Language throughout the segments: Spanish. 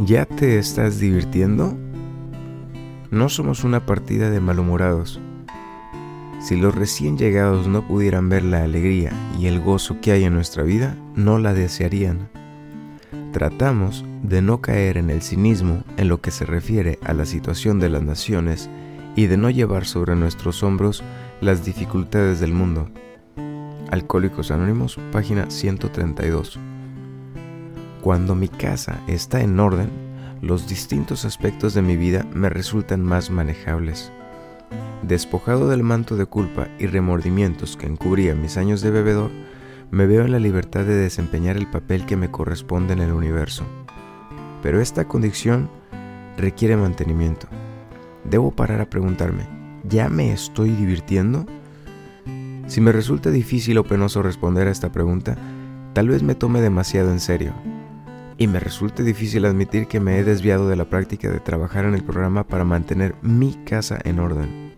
¿Ya te estás divirtiendo? No somos una partida de malhumorados. Si los recién llegados no pudieran ver la alegría y el gozo que hay en nuestra vida, no la desearían. Tratamos de no caer en el cinismo en lo que se refiere a la situación de las naciones y de no llevar sobre nuestros hombros las dificultades del mundo. Alcohólicos Anónimos, página 132. Cuando mi casa está en orden, los distintos aspectos de mi vida me resultan más manejables. Despojado del manto de culpa y remordimientos que encubría mis años de bebedor, me veo en la libertad de desempeñar el papel que me corresponde en el universo. Pero esta condición requiere mantenimiento. Debo parar a preguntarme, ¿ya me estoy divirtiendo? Si me resulta difícil o penoso responder a esta pregunta, tal vez me tome demasiado en serio y me resulta difícil admitir que me he desviado de la práctica de trabajar en el programa para mantener mi casa en orden.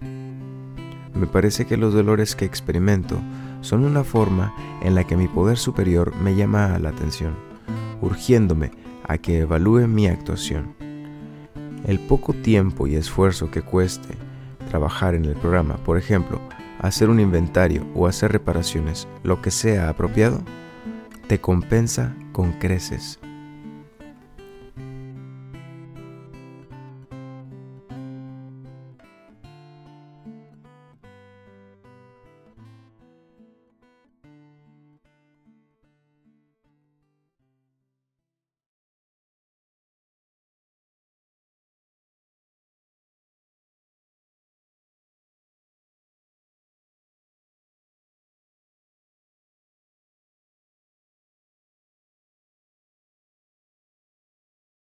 Me parece que los dolores que experimento son una forma en la que mi poder superior me llama la atención, urgiéndome a que evalúe mi actuación. El poco tiempo y esfuerzo que cueste trabajar en el programa, por ejemplo, hacer un inventario o hacer reparaciones, lo que sea apropiado, te compensa con creces